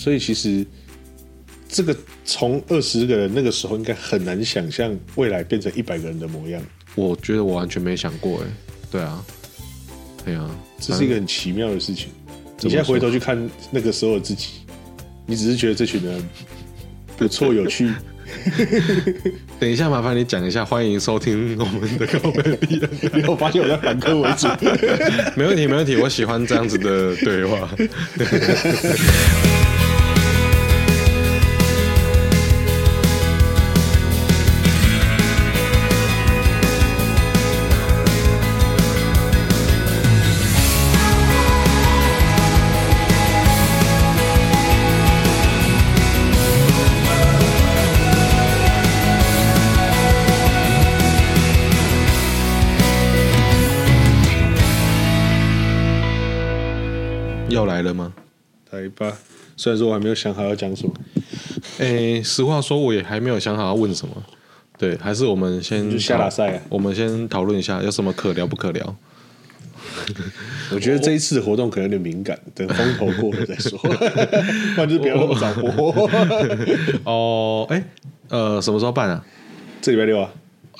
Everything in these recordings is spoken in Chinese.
所以其实这个从二十个人那个时候，应该很难想象未来变成一百个人的模样。我觉得我完全没想过，哎，对啊，对啊，这是一个很奇妙的事情。你现在回头去看那个时候的自己，你只是觉得这群人不错、有趣。等一下，麻烦你讲一下。欢迎收听我们的高美丽。你有发现我在反客为主？没问题，没问题。我喜欢这样子的对话。来了吗？来吧。虽然说我还没有想好要讲什么。哎、欸，实话说，我也还没有想好要问什么。对，还是我们先下大赛啊。我们先讨论一下，有什么可聊不可聊？我觉得这一次的活动可能有点敏感，等风头过了再说。不然就是不要那么早播。哦，哎、欸，呃，什么时候办啊？这礼拜六啊。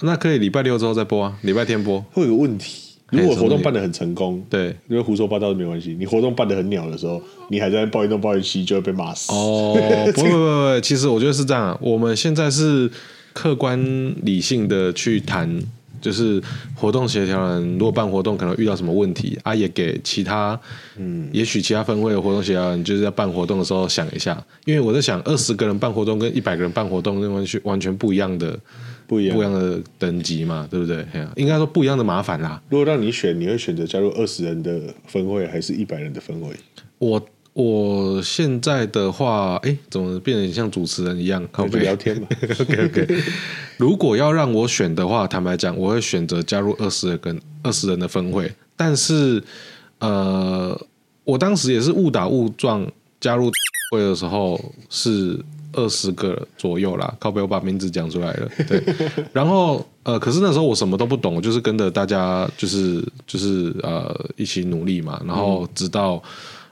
那可以礼拜六之后再播啊，礼拜天播。会有个问题。如果活动办得很成功，对，因为胡说八道都没关系。你活动办得很鸟的时候，你还在抱怨东抱怨西，就会被骂死。哦，不不不不，其实我觉得是这样。我们现在是客观理性的去谈，就是活动协调人如果办活动可能遇到什么问题啊，也给其他，嗯，也许其他分会的活动协调人就是在办活动的时候想一下，因为我在想，二十个人办活动跟一百个人办活动，那完全完全不一样的。不一样，不一样的等级嘛，对不对？应该说不一样的麻烦啦。如果让你选，你会选择加入二十人的分会，还是一百人的分会？我我现在的话，哎，怎么变得像主持人一样？靠北聊天嘛。OK OK。如果要让我选的话，坦白讲，我会选择加入二十人跟二十人的分会。但是，呃，我当时也是误打误撞加入会的时候是。二十个左右啦，靠北我把名字讲出来了。对，然后呃，可是那时候我什么都不懂，我就是跟着大家，就是就是呃一起努力嘛。然后直到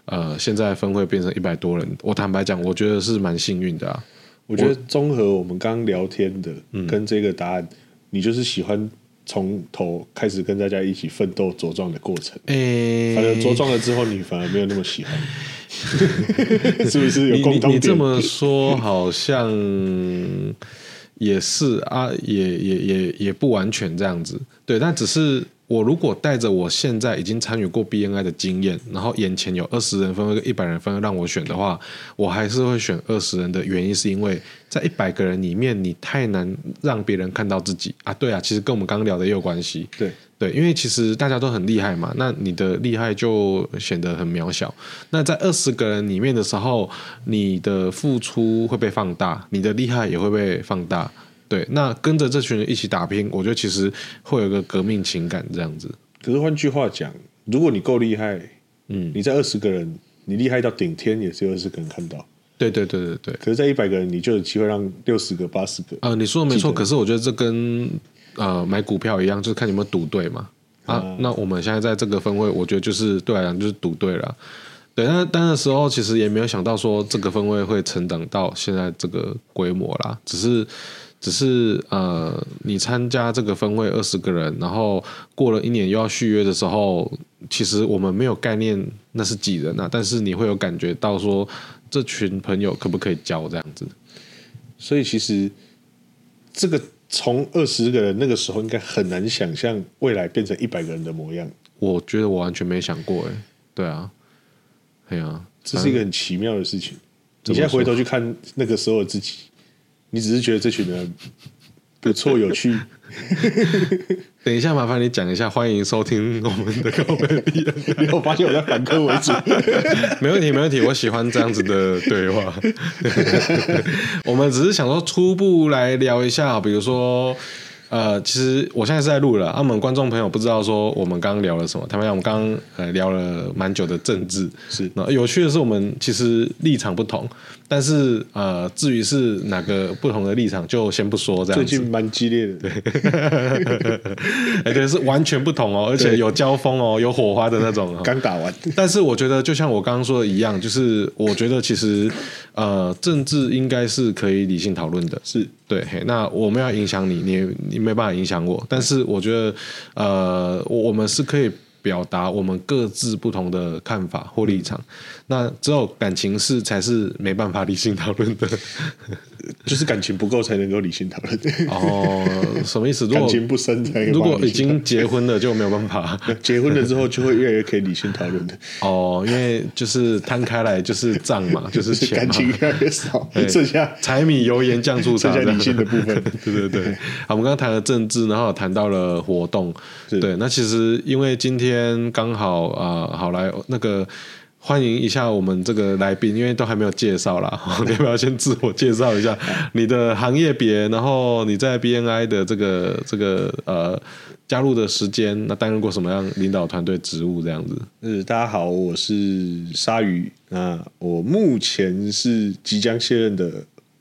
呃现在分会变成一百多人，我坦白讲，我觉得是蛮幸运的啊。我觉得综合我们刚刚聊天的跟这个答案，嗯、你就是喜欢从头开始跟大家一起奋斗茁壮的过程。哎、欸，反正茁壮了之后，你反而没有那么喜欢。是不是有共同点？你你这么说好像也是啊，也也也也不完全这样子。对，但只是我如果带着我现在已经参与过 BNI 的经验，然后眼前有二十人分会跟一百人分让我选的话，我还是会选二十人的原因是因为在一百个人里面，你太难让别人看到自己啊。对啊，其实跟我们刚刚聊的也有关系。对。对，因为其实大家都很厉害嘛，那你的厉害就显得很渺小。那在二十个人里面的时候，你的付出会被放大，你的厉害也会被放大。对，那跟着这群人一起打拼，我觉得其实会有一个革命情感这样子。可是换句话讲，如果你够厉害，嗯，你在二十个人，你厉害到顶天，也是有二十个人看到。对对对对对。可是，在一百个人，你就有机会让六十个、八十个。啊、呃，你说的没错。可是我觉得这跟呃，买股票一样，就是看你有没有赌对嘛。啊，那我们现在在这个分位，我觉得就是对来讲就是赌对了。对，那但那时候其实也没有想到说这个分位会成长到现在这个规模啦。只是，只是呃，你参加这个分会二十个人，然后过了一年又要续约的时候，其实我们没有概念那是几人啊，但是你会有感觉到说这群朋友可不可以交这样子。所以其实这个。从二十个人那个时候，应该很难想象未来变成一百个人的模样。我觉得我完全没想过，哎，对啊，对啊，这是一个很奇妙的事情。你现在回头去看那个时候的自己，你只是觉得这群人不错、有趣。等一下，麻烦你讲一下。欢迎收听我们的高美丽。你有发现我在反客为主？没问题，没问题。我喜欢这样子的对话。我们只是想说初步来聊一下，比如说。呃，其实我现在是在录了，啊，我们观众朋友不知道说我们刚刚聊了什么，他们讲我们刚刚呃聊了蛮久的政治，是那有趣的是我们其实立场不同，但是呃至于是哪个不同的立场就先不说这样子。最近蛮激烈的，对，哎对，是完全不同哦，而且有交锋哦，有火花的那种，刚打完。但是我觉得就像我刚刚说的一样，就是我觉得其实呃，政治应该是可以理性讨论的，是对。那我们要影响你，你你没办法影响我，但是我觉得，呃，我们是可以。表达我们各自不同的看法或立场，那只有感情是才是没办法理性讨论的，就是感情不够才能够理性讨论。哦，什么意思？如果感情不深才如果已经结婚了就没有办法，结婚了之后就会越来越可以理性讨论的。哦，因为就是摊开来就是账嘛，就是钱嘛，感情越来越少，剩下柴米油盐酱醋茶，剩下理性的部分。对对对，好，我们刚刚谈了政治，然后谈到了活动，对，那其实因为今天。天刚好啊、呃，好来那个欢迎一下我们这个来宾，因为都还没有介绍啦，你要不要先自我介绍一下 你的行业别，然后你在 BNI 的这个这个呃加入的时间，那担任过什么样领导团队职务这样子？嗯，大家好，我是鲨鱼，那我目前是即将卸任的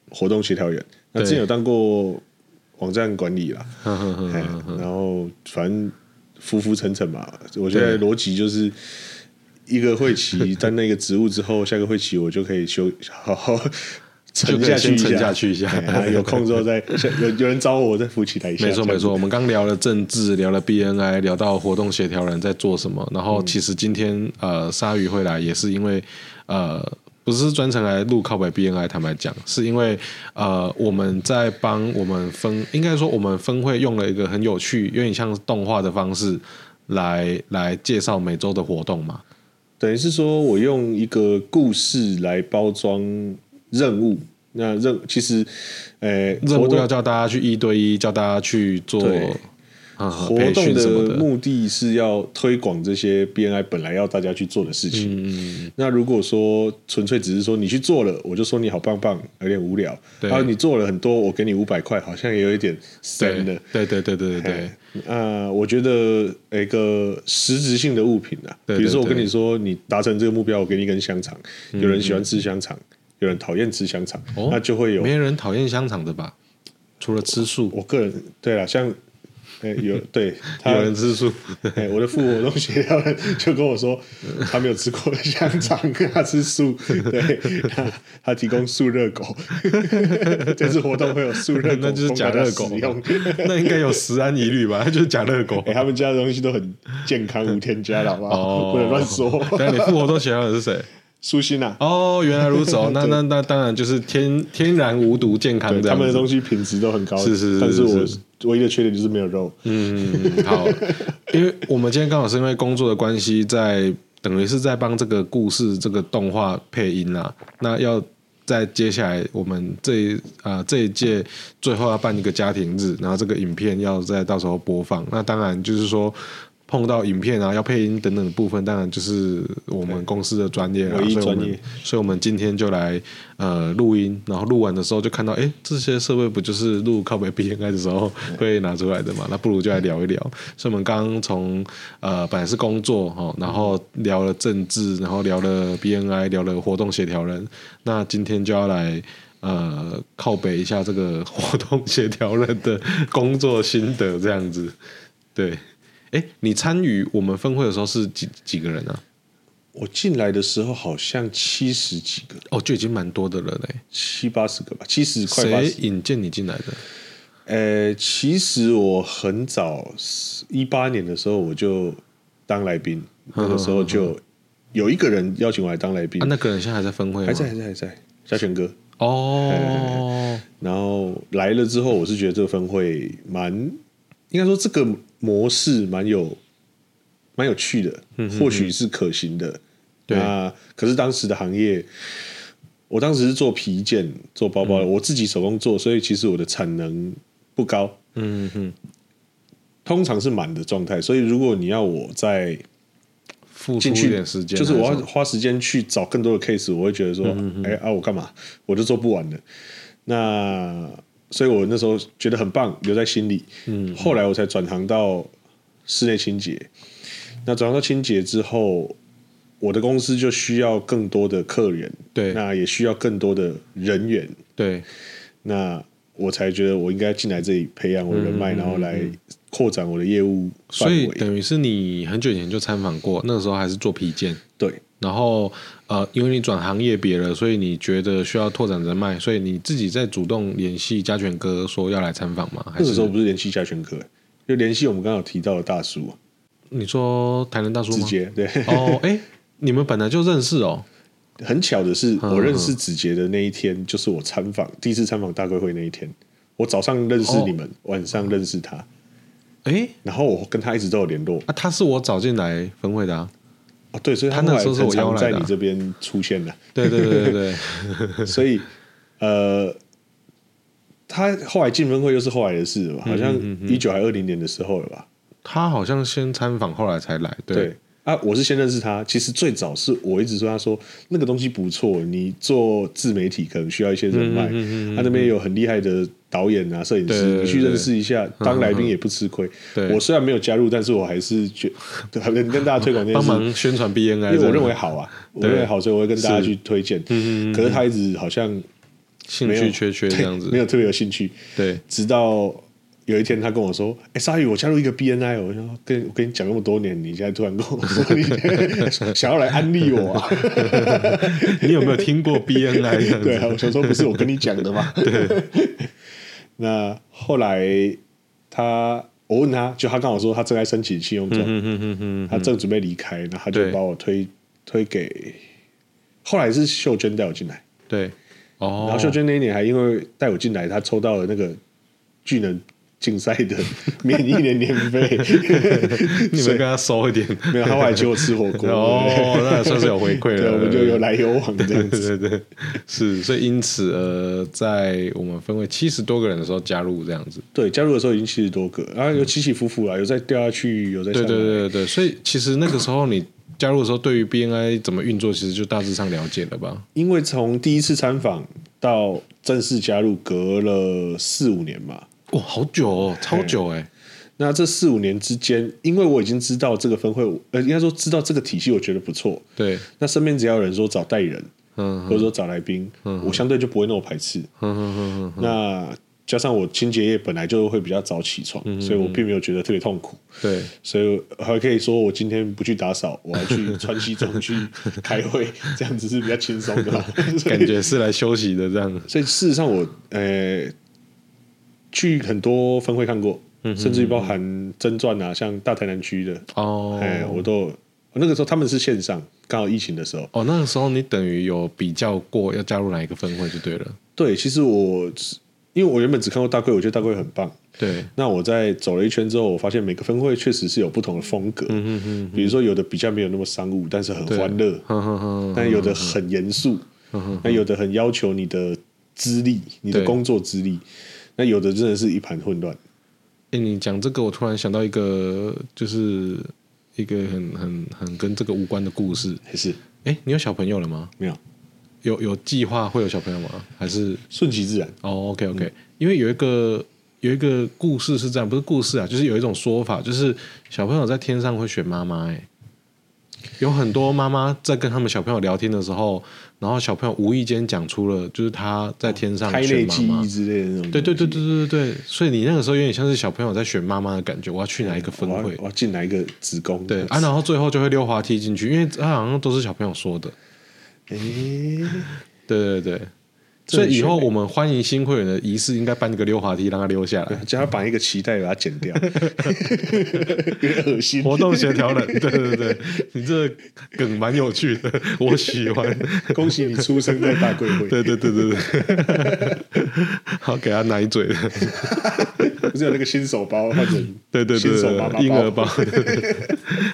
活动协调员，那之前有当过网站管理啦，然后反正。浮浮沉沉嘛，我觉得逻辑就是一个会期在那个职务之后，下个会期我就可以休好好沉下去，沉下去一下，有空之后再 有有人找我，我再扶起来一下。没错没错，我们刚聊了政治，聊了 BNI，聊到活动协调人在做什么，然后其实今天呃鲨鱼会来也是因为呃。不是专程来录靠北 BNI，坦白讲，是因为呃，我们在帮我们分，应该说我们分会用了一个很有趣，有点像动画的方式来来介绍每周的活动嘛。等于是说我用一个故事来包装任务，那任其实，呃，任务要叫大家去一对一，叫大家去做。活动的目的是要推广这些 BNI 本来要大家去做的事情。嗯、那如果说纯粹只是说你去做了，我就说你好棒棒，有点无聊。然后你做了很多，我给你五百块，好像也有一点深的。对对对对对对。呃，我觉得一个实质性的物品啊，比如说我跟你说，你达成这个目标，我给你一根香肠。有人喜欢吃香肠，有人讨厌吃香肠，那就会有。没人讨厌香肠的吧？除了吃素。我个人对了，像。哎，有 对，他有人吃素。哎，我的副活动协调人就跟我说，他没有吃过香肠，他吃素。对，他他提供素热狗，这次活动会有素热狗，那就是假热狗。那应该有食安疑虑吧？他就是假热狗。哎，他们家的东西都很健康，无添加的，好不好？不能乱说。那你副活动协调人是谁？舒心呐。哦，原来如此哦。那那那当然就是天天然无毒、健康的。他们的东西品质都很高，是是是。但是我。唯一的缺点就是没有肉。嗯，好，因为我们今天刚好是因为工作的关系，在等于是在帮这个故事这个动画配音啊。那要在接下来我们这啊、呃、这一届最后要办一个家庭日，然后这个影片要在到时候播放。那当然就是说。碰到影片啊，要配音等等的部分，当然就是我们公司的专业啊，所以我们，所以我们今天就来呃录音，然后录完的时候就看到，哎，这些设备不就是录靠北 BNI 的时候会拿出来的嘛？那不如就来聊一聊。所以我们刚刚从呃本来是工作哈，然后聊了政治，然后聊了 BNI，聊了活动协调人，那今天就要来呃靠北一下这个活动协调人的工作心得，这样子，对。哎，你参与我们分会的时候是几几个人呢、啊？我进来的时候好像七十几个，哦，就已经蛮多的了嘞，七八十个吧，七十块。谁引荐你进来的？呃，其实我很早一八年的时候我就当来宾，那个时候就有一个人邀请我来当来宾，啊、那个人现在还在分会吗？还在，还在，还在，嘉泉哥。哦，然后来了之后，我是觉得这个分会蛮。应该说这个模式蛮有蛮有趣的，或许是可行的。对啊，可是当时的行业，我当时是做皮件、做包包的，我自己手工做，所以其实我的产能不高。嗯哼，通常是满的状态。所以如果你要我再付出一点时间，就是我要花时间去找更多的 case，我会觉得说，哎啊，我干嘛？我就做不完的。那所以我那时候觉得很棒，留在心里。嗯，后来我才转行到室内清洁。那转行到清洁之后，我的公司就需要更多的客人，对，那也需要更多的人员，对。那我才觉得我应该进来这里培养我的人脉，嗯，然后来扩展我的业务。所以等于是你很久以前就参访过，那个时候还是做皮件，对。然后呃，因为你转行业别了，所以你觉得需要拓展人脉，所以你自己在主动联系嘉全哥说要来参访吗？还是那个时候不是联系嘉全哥，就联系我们刚刚有提到的大叔。你说台南大叔吗？子杰对哦，哎，你们本来就认识哦。很巧的是，我认识子杰的那一天，就是我参访第一次参访大贵会那一天。我早上认识你们，哦、晚上认识他。哎，然后我跟他一直都有联络。啊，他是我找进来分会的啊。哦，对，所以他那时候是我邀在你这边出现的。对对对对对。所以，呃，他后来进分会又是后来的事了，好像一九还二零年的时候了吧。他好像先参访，后来才来。对。对啊，我是先认识他。其实最早是我一直说，他说那个东西不错，你做自媒体可能需要一些人脉。他、嗯嗯嗯啊、那边有很厉害的导演啊、摄影师，你去认识一下，当来宾也不吃亏。对我虽然没有加入，但是我还是觉得能跟大家推广这件事，帮忙宣传 BNI，因为我认为好啊，我认为好，所以我会跟大家去推荐。可是他一直好像兴趣缺缺这样子，没有特别有兴趣。对，直到。有一天，他跟我说：“哎、欸，鲨鱼，我加入一个 BNI，我说跟我跟你讲那么多年，你现在突然跟我说你 想要来安利我、啊，你有没有听过 BNI？对啊，我想说不是我跟你讲的吗？对。那后来他，我问他就他跟我说他正在申请信用证，嗯嗯嗯他正准备离开，然后他就把我推推给，后来是秀娟带我进来，对，哦，然后秀娟那一年还因为带我进来，他抽到了那个巨能。竞赛的免一年年费，你们跟他收一点，没有，他还请我吃火锅。哦，那也算是有回馈了。对，我们就有来有往这样子，对对对，是，所以因此呃，在我们分为七十多个人的时候加入这样子，对，加入的时候已经七十多个，然后有起起伏伏啊，有在掉下去，有在对对对对，所以其实那个时候你加入的时候，对于 BNI 怎么运作，其实就大致上了解了吧？因为从第一次参访到正式加入，隔了四五年嘛。哇，好久哦，超久哎！那这四五年之间，因为我已经知道这个分会，呃，应该说知道这个体系，我觉得不错。对，那身边只要有人说找代理人，嗯，或者说找来宾，嗯，我相对就不会那么排斥。嗯嗯嗯嗯。那加上我清洁业本来就会比较早起床，所以我并没有觉得特别痛苦。对，所以还可以说我今天不去打扫，我还去穿西装去开会，这样子是比较轻松的。感觉是来休息的这样。所以事实上，我呃。去很多分会看过，嗯、甚至于包含真传啊，像大台南区的哦，哎，我都那个时候他们是线上，刚好疫情的时候。哦，那个时候你等于有比较过要加入哪一个分会就对了。对，其实我因为我原本只看过大贵，我觉得大贵很棒。对，那我在走了一圈之后，我发现每个分会确实是有不同的风格。嗯哼哼，比如说有的比较没有那么商务，但是很欢乐。但有的很严肃。哼哼，那有的很要求你的资历，你的工作资历。那有的真的是一盘混乱。哎，你讲这个，我突然想到一个，就是一个很很很跟这个无关的故事。还是，哎，你有小朋友了吗？没有。有有计划会有小朋友吗？还是顺其自然？哦，OK OK。因为有一个有一个故事是这样，不是故事啊，就是有一种说法，就是小朋友在天上会选妈妈。哎，有很多妈妈在跟他们小朋友聊天的时候。然后小朋友无意间讲出了，就是他在天上选妈妈，之类的那种。对对对对对对，所以你那个时候有点像是小朋友在选妈妈的感觉。我要去哪一个分会？我要进哪一个子宫？对啊，然后最后就会溜滑梯进去，因为他好像都是小朋友说的。诶，对 对对。所以以后我们欢迎新会员的仪式，应该办一个溜滑梯，让他溜下来，叫他绑一个脐带，把它剪掉，有点恶心。活动协调人，对对对，你这梗蛮有趣的，我喜欢。恭喜你出生在大贵会，对对对对对。好，给他奶嘴。不是有那个新手包或者对对对婴儿包？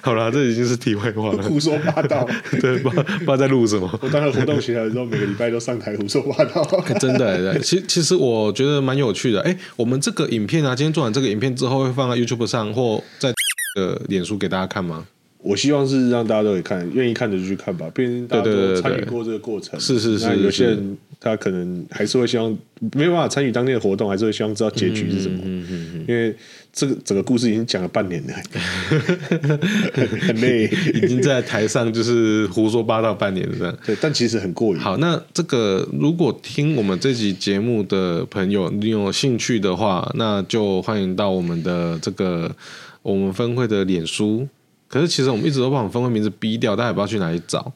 好了，这已经是题外话了，胡说八道。对，不知道在录什么。我当了活动协调人之后，每个礼拜都上台胡说八道。真的，其其实我觉得蛮有趣的。哎，我们这个影片啊，今天做完这个影片之后，会放在 YouTube 上或在呃脸书给大家看吗？我希望是让大家都可以看，愿意看的就去看吧。毕竟大家都参与过这个过程，是是是。有些人他可能还是会希望没有办法参与当天的活动，还是会希望知道结局是什么。嗯嗯嗯。因为这个整个故事已经讲了半年了，很累，已经在台上就是胡说八道半年了这样。对，但其实很过瘾。好，那这个如果听我们这集节目的朋友，你有兴趣的话，那就欢迎到我们的这个我们分会的脸书。可是其实我们一直都把我们分会名字逼掉，大家也不知道去哪里找。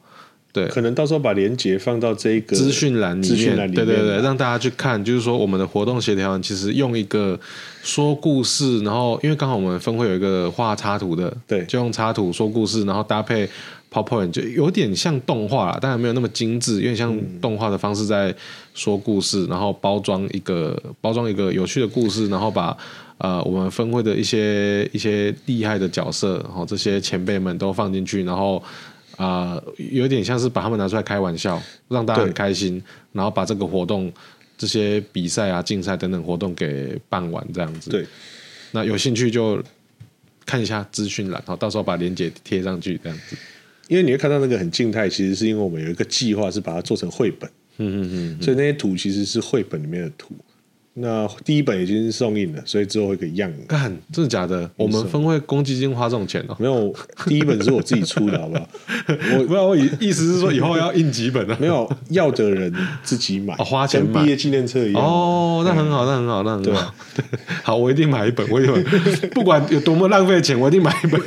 对，可能到时候把链接放到这个资讯栏里面，里面对对对，让大家去看。就是说，我们的活动协调其实用一个说故事，然后因为刚好我们分会有一个画插图的，对，就用插图说故事，然后搭配 PowerPoint，就有点像动画啦，当然没有那么精致，有点像动画的方式在说故事，然后包装一个包装一个有趣的故事，然后把呃我们分会的一些一些厉害的角色，然后这些前辈们都放进去，然后。啊、呃，有点像是把他们拿出来开玩笑，让大家很开心，然后把这个活动、这些比赛啊、竞赛等等活动给办完，这样子。对，那有兴趣就看一下资讯栏，好，到时候把链接贴上去，这样子。因为你会看到那个很静态，其实是因为我们有一个计划是把它做成绘本，嗯嗯嗯，所以那些图其实是绘本里面的图。那第一本已经送印了，所以之后会给样。干，真的假的？我们分会公积金花这种钱哦、喔？没有，第一本是我自己出的，好不好？我不要，我意意思是说以后要印几本呢、啊？没有，要的人自己买，哦、花钱买，毕业纪念册一样。哦，那很好，那很好，那很好。好，我一定买一本，我一定买，不管有多么浪费钱，我一定买一本。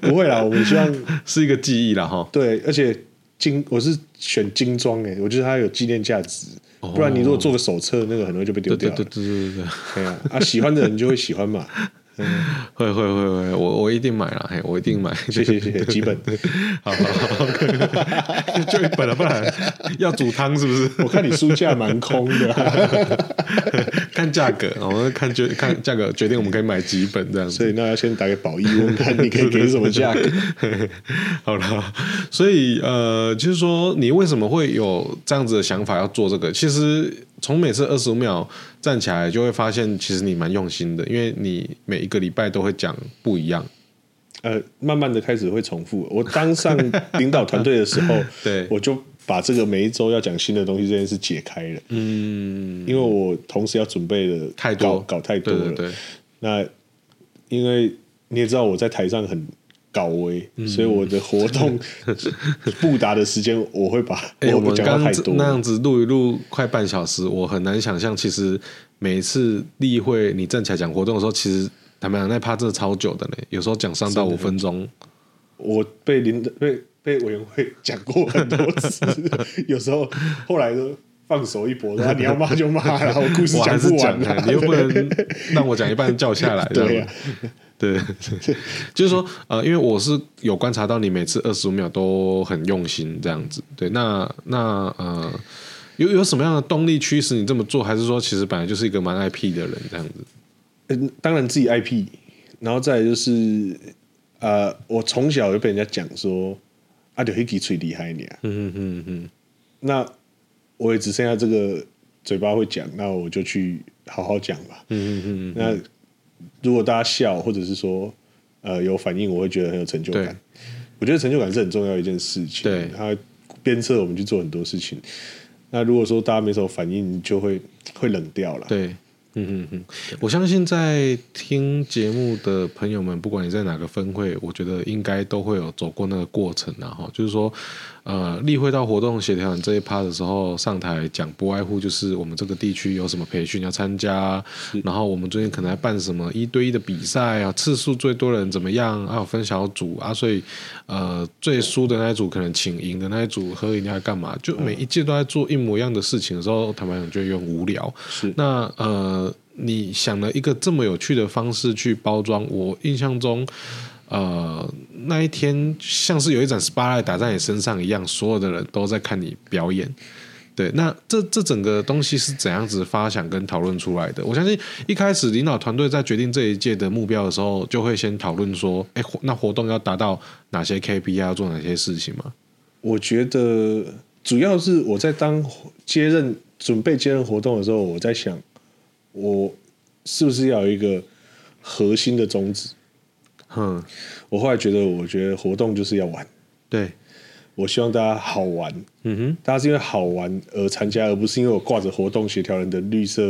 不会啦，我们希望是一个记忆啦哈。对，而且精，我是选精装诶，我觉得它有纪念价值。不然你如果做个手册，那个很容易就被丢掉了。对对对对对对啊！啊，喜欢的人就会喜欢嘛。嗯，会会会会，我我一定买了，嘿，我一定买。谢谢谢谢，几本。好好好，就一本了，不然要煮汤是不是？我看你书架蛮空的。看价格，我们看决看价格决定我们可以买几本这样子。所以那要先打给宝义问看你可以给什么价格。好了，所以呃，就是说你为什么会有这样子的想法要做这个？其实。从每次二十五秒站起来，就会发现其实你蛮用心的，因为你每一个礼拜都会讲不一样。呃，慢慢的开始会重复。我当上领导团队的时候，对，我就把这个每一周要讲新的东西这件事解开了。嗯，因为我同时要准备的太多，搞太多了。对对对。那因为你也知道我在台上很。搞微，所以我的活动 布达的时间，我会把我们讲太多。那样子录一录快半小时，我很难想象。其实每一次例会你站起来讲活动的时候，其实坦白讲那趴真的超久的呢，有时候讲三到五分钟。我被领被被委员会讲过很多次，有时候后来都放手一搏，然后你要骂就骂，然后故事讲不完，你又不能 让我讲一半叫下来，对对，就是说，呃，因为我是有观察到你每次二十五秒都很用心这样子，对，那那呃，有有什么样的动力驱使你这么做？还是说，其实本来就是一个蛮爱 P 的人这样子？嗯，当然自己爱 P，，然后再来就是，呃，我从小就被人家讲说，啊，就黑鸡最厉害你啊，嗯嗯嗯，那我也只剩下这个嘴巴会讲，那我就去好好讲吧，嗯嗯嗯，那。如果大家笑，或者是说，呃，有反应，我会觉得很有成就感。我觉得成就感是很重要一件事情。对，它鞭策我们去做很多事情。那如果说大家没什么反应，就会会冷掉了。对，嗯嗯嗯，我相信在听节目的朋友们，不管你在哪个分会，我觉得应该都会有走过那个过程，然后就是说。呃，例会到活动协调这一趴的时候，上台讲不外乎就是我们这个地区有什么培训要参加，然后我们最近可能还办什么一对一的比赛啊，次数最多的人怎么样，还有分小组啊，所以呃，最输的那一组可能请赢的那一组喝饮料还干嘛？就每一届都在做一模一样的事情的时候，坦白讲就有点无聊。是那呃，你想了一个这么有趣的方式去包装，我印象中。呃，那一天像是有一盏 spotlight 打在你身上一样，所有的人都在看你表演。对，那这这整个东西是怎样子发想跟讨论出来的？我相信一开始领导团队在决定这一届的目标的时候，就会先讨论说，哎，那活动要达到哪些 KPI，要做哪些事情吗？我觉得主要是我在当接任准备接任活动的时候，我在想，我是不是要有一个核心的宗旨？嗯，我后来觉得，我觉得活动就是要玩。对，我希望大家好玩。嗯哼，大家是因为好玩而参加，而不是因为我挂着活动协调人的绿色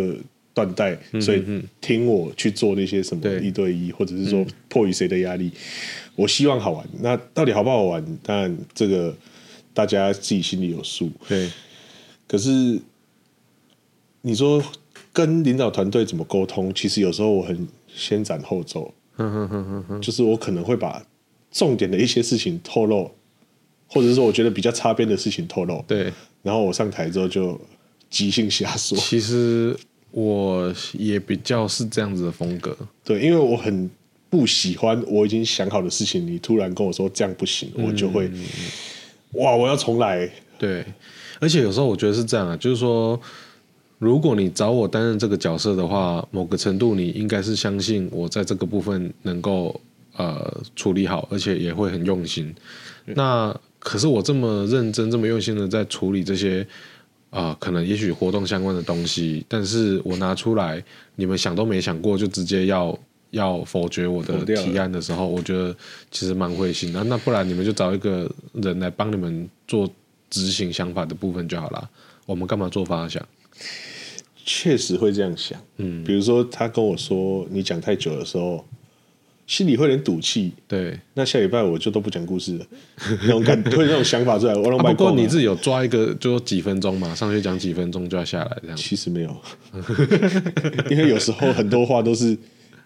缎带，嗯、所以听我去做那些什么一对一，或者是说迫于谁的压力。嗯、我希望好玩。那到底好不好玩？当然这个大家自己心里有数。对，可是你说跟领导团队怎么沟通？其实有时候我很先斩后奏。嗯哼哼哼哼，就是我可能会把重点的一些事情透露，或者是说我觉得比较擦边的事情透露。对，然后我上台之后就即兴瞎说。其实我也比较是这样子的风格。对，因为我很不喜欢我已经想好的事情，你突然跟我说这样不行，嗯、我就会哇，我要重来。对，而且有时候我觉得是这样啊，就是说。如果你找我担任这个角色的话，某个程度你应该是相信我在这个部分能够呃处理好，而且也会很用心。那可是我这么认真、这么用心的在处理这些啊、呃，可能也许活动相关的东西，但是我拿出来，你们想都没想过就直接要要否决我的提案的时候，我觉得其实蛮灰心的。那不然你们就找一个人来帮你们做执行想法的部分就好了。我们干嘛做发想？确实会这样想，嗯，比如说他跟我说你讲太久的时候，心里会有点赌气，对，那下礼拜我就都不讲故事了，那种感，会 那种想法出来。我能、啊、不过你自己有抓一个，就几分钟嘛，上去讲几分钟就要下来这样。其实没有，因为有时候很多话都是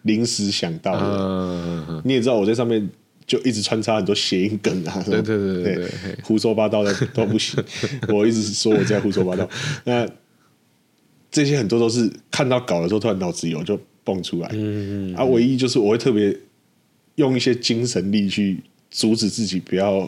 临时想到的，嗯、你也知道我在上面就一直穿插很多谐音梗啊，对对对对，对，胡说八道的都不行，我一直说我在胡说八道，那。这些很多都是看到稿的时候，突然脑子有就蹦出来。嗯嗯，嗯。啊，唯一就是我会特别用一些精神力去阻止自己不要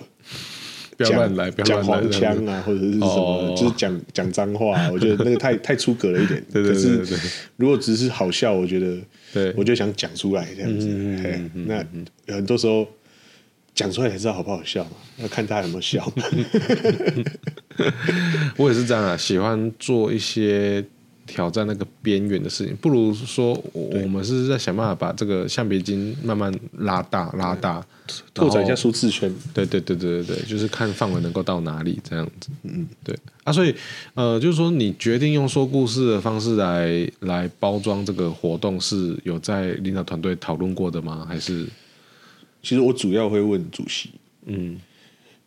不要乱来，讲黄腔啊，或者是什么，哦、就是讲讲脏话。我觉得那个太太出格了一点。对对对，是如果只是好笑，我觉得，对，我就想讲出来这样子。嗯嗯嗯。那很多时候讲出来才知道好不好笑嘛，要看大家有没有笑。我也是这样啊，喜欢做一些。挑战那个边缘的事情，不如说我们是在想办法把这个橡皮筋慢慢拉大、拉大，拓展一下舒适圈。对对对对对对，就是看范围能够到哪里这样子。嗯，对啊，所以呃，就是说你决定用说故事的方式来来包装这个活动，是有在领导团队讨论过的吗？还是？其实我主要会问主席。嗯。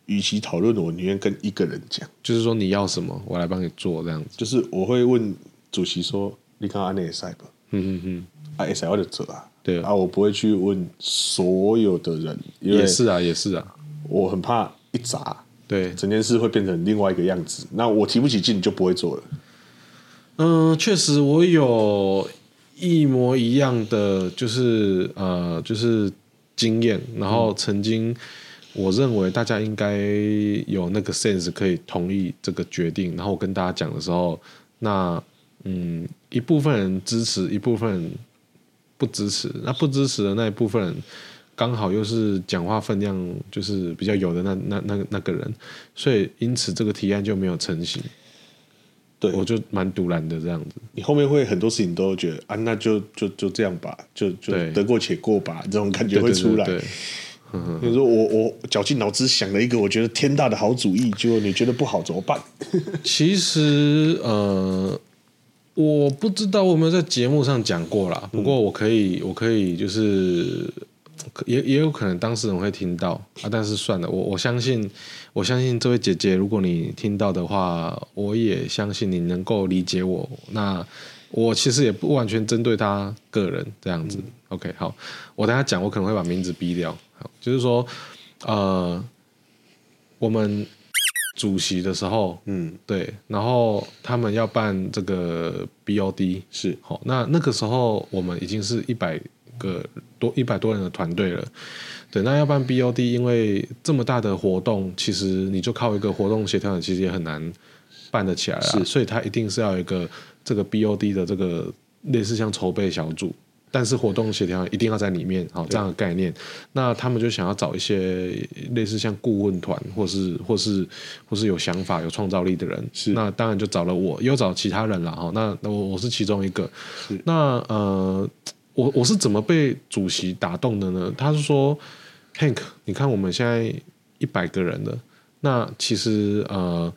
与其讨论，我宁愿跟一个人讲，就是说你要什么，我来帮你做这样子。就是我会问。主席说：“你看阿内赛吧，嗯嗯嗯，啊会赛我就走啊，对。啊，我不会去问所有的人，也是啊，也是啊，我很怕一砸，对，整件事会变成另外一个样子，那我提不起劲就不会做了。嗯，确实我有一模一样的，就是呃，就是经验，然后曾经我认为大家应该有那个 sense 可以同意这个决定，然后我跟大家讲的时候，那。”嗯，一部分人支持，一部分人不支持。那不支持的那一部分人，刚好又是讲话分量就是比较有的那那那那个人，所以因此这个提案就没有成型。对，我就蛮独然的这样子。你后面会很多事情都觉得啊，那就就就这样吧，就就得过且过吧，这种感觉会出来。对，你说我我绞尽脑汁想了一个我觉得天大的好主意，结果你觉得不好怎么办？其实呃。我不知道我有没有在节目上讲过啦，不过我可以，我可以就是也也有可能当事人会听到啊，但是算了，我我相信，我相信这位姐姐，如果你听到的话，我也相信你能够理解我。那我其实也不完全针对她个人这样子。嗯、OK，好，我等下讲，我可能会把名字逼掉。好，就是说，呃，我们。主席的时候，嗯，对，然后他们要办这个 BOD 是。好，那那个时候我们已经是一百个多一百多人的团队了，对，那要办 BOD，因为这么大的活动，其实你就靠一个活动协调，其实也很难办得起来啊，是，所以他一定是要有一个这个 BOD 的这个类似像筹备小组。但是活动协调一定要在里面，好这样的概念。那他们就想要找一些类似像顾问团，或是或是或是有想法、有创造力的人。是，那当然就找了我，又找其他人了哈。那我我是其中一个。是，那呃，我我是怎么被主席打动的呢？他是说，Hank，你看我们现在一百个人了，那其实呃，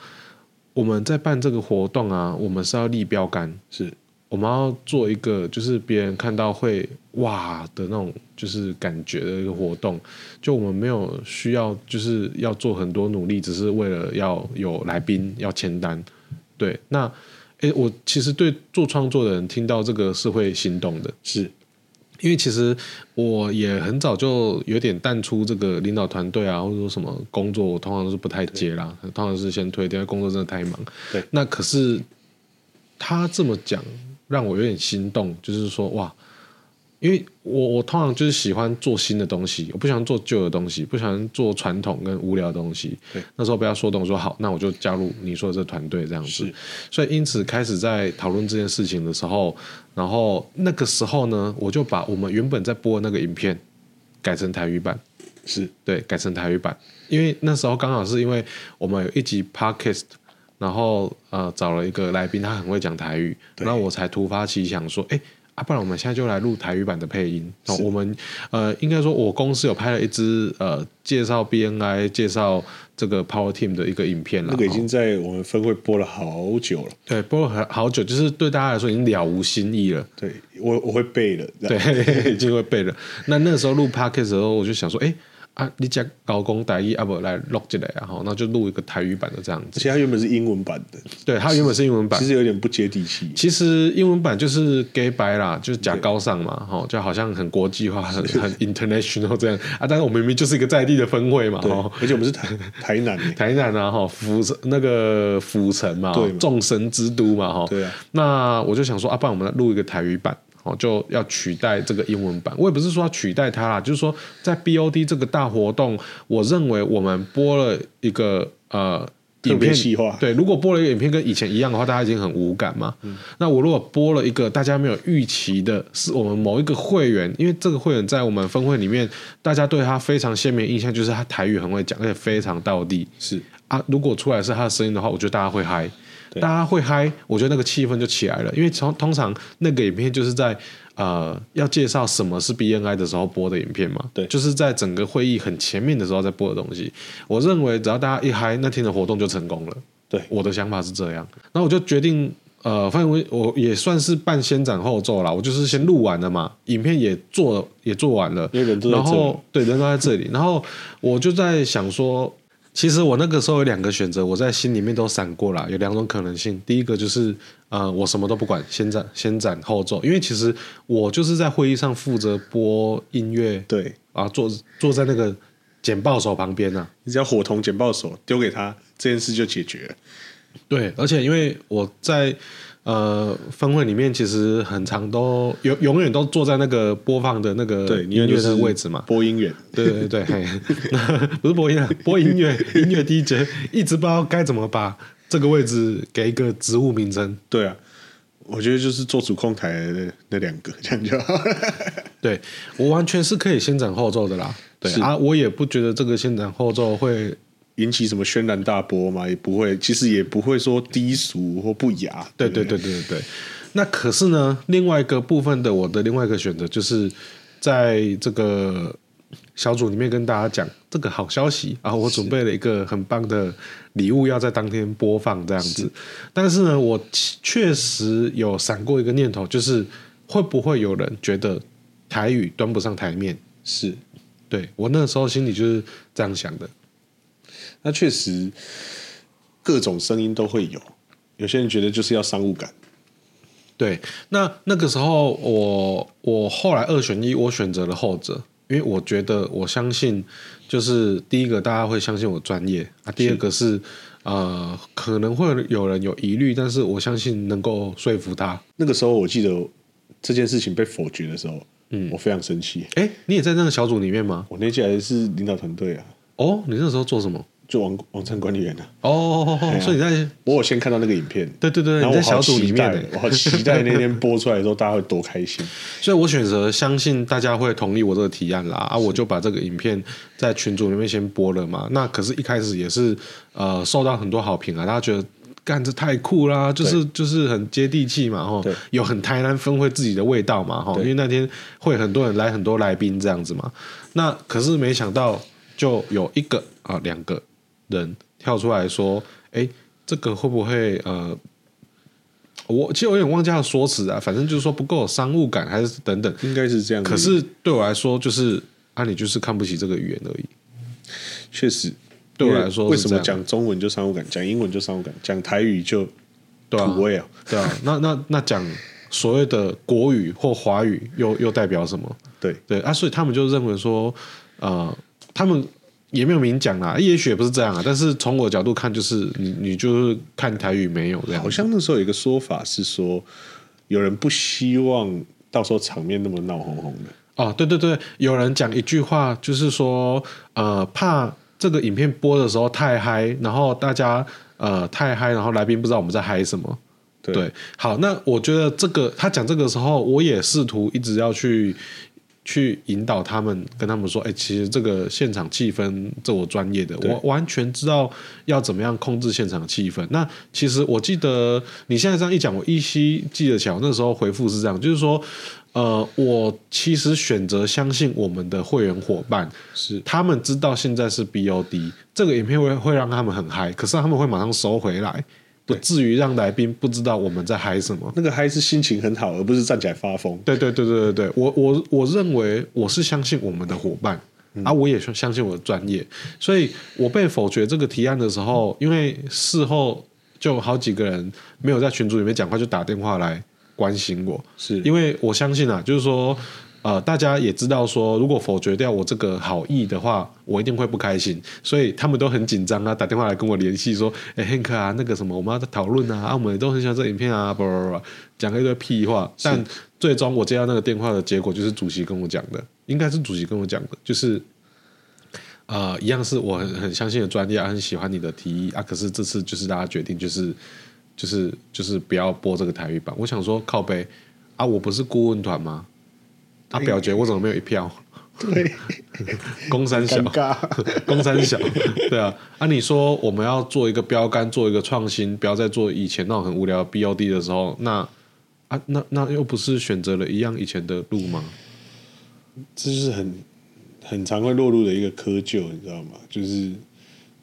我们在办这个活动啊，我们是要立标杆，是。我们要做一个，就是别人看到会哇的那种，就是感觉的一个活动。就我们没有需要，就是要做很多努力，只是为了要有来宾要签单。对，那诶，我其实对做创作的人听到这个是会心动的，是因为其实我也很早就有点淡出这个领导团队啊，或者说什么工作，我通常都是不太接啦，通常是先推掉，因为工作真的太忙。对，那可是他这么讲，让我有点心动，就是说哇。因为我我通常就是喜欢做新的东西，我不喜欢做旧的东西，不喜欢做传统跟无聊的东西。对，那时候不要说动，说好，那我就加入你说的这个团队这样子。所以因此开始在讨论这件事情的时候，然后那个时候呢，我就把我们原本在播的那个影片改成台语版，是对，改成台语版。因为那时候刚好是因为我们有一集 podcast，然后呃找了一个来宾，他很会讲台语，然后我才突发奇想说，哎。啊，不然我们现在就来录台语版的配音。我们呃，应该说，我公司有拍了一支呃，介绍 BNI、介绍这个 Power Team 的一个影片了。那个已经在我们分会播了好久了。对，播了好好久，就是对大家来说已经了无新意了。对，我我会背了。对，已经会背了。那那个时候录 Podcast 的时候，我就想说，哎。啊，你讲高工台语啊，不来录进来，然后那就录一个台语版的这样子。而且它原本是英文版的，对，它原本是英文版，其实有点不接地气。其实英文版就是假掰啦，就是假高尚嘛，哈，就好像很国际化、很很 international 这样啊。但是我们明明就是一个在地的分会嘛，哈，而且我们是台台南，台南啊，哈，府城那个府城嘛，众神之都嘛，哈，对啊。那我就想说，啊，不然我们来录一个台语版。哦，就要取代这个英文版。我也不是说要取代它啦，就是说在 BOD 这个大活动，我认为我们播了一个呃影片，对，如果播了一个影片跟以前一样的话，大家已经很无感嘛。嗯、那我如果播了一个大家没有预期的，是我们某一个会员，因为这个会员在我们分会里面，大家对他非常鲜明印象，就是他台语很会讲，而且非常道地。是啊，如果出来是他的声音的话，我觉得大家会嗨。大家会嗨，我觉得那个气氛就起来了，因为通通常那个影片就是在呃要介绍什么是 BNI 的时候播的影片嘛，对，就是在整个会议很前面的时候在播的东西。我认为只要大家一嗨，那天的活动就成功了。对，我的想法是这样。那我就决定，呃，反正我我也算是半先斩后奏了，我就是先录完了嘛，影片也做也做完了，然后对，人都在这里，然后我就在想说。其实我那个时候有两个选择，我在心里面都闪过了，有两种可能性。第一个就是，呃，我什么都不管，先斩先斩后奏，因为其实我就是在会议上负责播音乐，对啊，坐坐在那个简报手旁边啊，你只要伙同简报手丢给他，这件事就解决了。对，而且因为我在。呃，分会里面其实很长都永永远都坐在那个播放的那个音乐的位置嘛，播音员，对对对，不是播音啊，播音乐音乐 DJ，一直不知道该怎么把这个位置给一个职务名称。对啊，我觉得就是做主控台的那两个这样就好。对，我完全是可以先斩后奏的啦。对啊，我也不觉得这个先斩后奏会。引起什么轩然大波嘛？也不会，其实也不会说低俗或不雅。对对对对对对。那可是呢，另外一个部分的我的另外一个选择，就是在这个小组里面跟大家讲这个好消息啊，我准备了一个很棒的礼物，要在当天播放这样子。是。但是呢，我确实有闪过一个念头，就是会不会有人觉得台语端不上台面？是。对，我那时候心里就是这样想的。那确实，各种声音都会有。有些人觉得就是要商务感。对，那那个时候我我后来二选一，我选择了后者，因为我觉得我相信，就是第一个大家会相信我专业啊，第二个是，是呃可能会有人有疑虑，但是我相信能够说服他。那个时候我记得这件事情被否决的时候，嗯，我非常生气。哎，你也在那个小组里面吗？我那届还是领导团队啊。哦，你那时候做什么？做网网站管理员的哦，所以你在我有先看到那个影片，对对对，然后我在小组里面，我好期待那天播出来的时候大家会多开心，所以我选择相信大家会同意我这个提案啦，啊，我就把这个影片在群组里面先播了嘛。那可是，一开始也是呃受到很多好评啊，大家觉得干这太酷啦，就是就是很接地气嘛，哈，有很台南分会自己的味道嘛，哈，因为那天会很多人来，很多来宾这样子嘛。那可是没想到就有一个啊两个。人跳出来说：“哎，这个会不会呃，我其实我有点忘记他的说辞啊，反正就是说不够有商务感，还是等等，应该是这样。可是对我来说，就是啊，你就是看不起这个语言而已。确实，对我来说，为什么讲中文就商务感，讲英文就商务感，讲台语就土味啊？对啊，那那那讲所谓的国语或华语又又代表什么？对对啊，所以他们就认为说，呃，他们也没有明讲啦，也许也不是这样啊。但是从我的角度看，就是你你就是看台语没有这样。好像那时候有一个说法是说，有人不希望到时候场面那么闹哄哄的。哦，对对对，有人讲一句话，就是说，呃，怕这个影片播的时候太嗨，然后大家呃太嗨，然后来宾不知道我们在嗨什么。对，对，好，那我觉得这个他讲这个时候，我也试图一直要去去引导他们，跟他们说，哎，其实这个现场气氛，这我专业的，我完全知道要怎么样控制现场气氛。那其实我记得你现在这样一讲，我依稀记得起来，那时候回复是这样，就是说，呃，我其实选择相信我们的会员伙伴，是他们知道现在是 BOD，这个影片会会让他们很嗨，可是他们会马上收回来。不至于让来宾不知道我们在嗨什么。那个嗨是心情很好，而不是站起来发疯。对对对对对对，我我我认为我是相信我们的伙伴，嗯、啊，我也相信我的专业。所以我被否决这个提案的时候，因为事后就好几个人没有在群组里面讲话，就打电话来关心我，是因为我相信啊，就是说。呃，大家也知道说，如果否决掉我这个好意的话，我一定会不开心，所以他们都很紧张啊，打电话来跟我联系说，哎，Hank 啊，那个什么，我们要在讨论啊，啊，我们都很喜欢这影片啊，不不不，讲一堆屁话。但最终我接到那个电话的结果，就是主席跟我讲的，应该是主席跟我讲的，就是，呃，一样是我很很相信的专业，很喜欢你的提议啊，可是这次就是大家决定，就是就是就是不要播这个台语版。我想说靠背啊，我不是顾问团吗？他、啊、表决我怎么没有一票？对，公三小，公三小，对啊。啊，你说我们要做一个标杆，做一个创新，不要再做以前那种很无聊的 BOD 的时候，那啊，那那又不是选择了一样以前的路吗？这是很很常会落入的一个窠臼，你知道吗？就是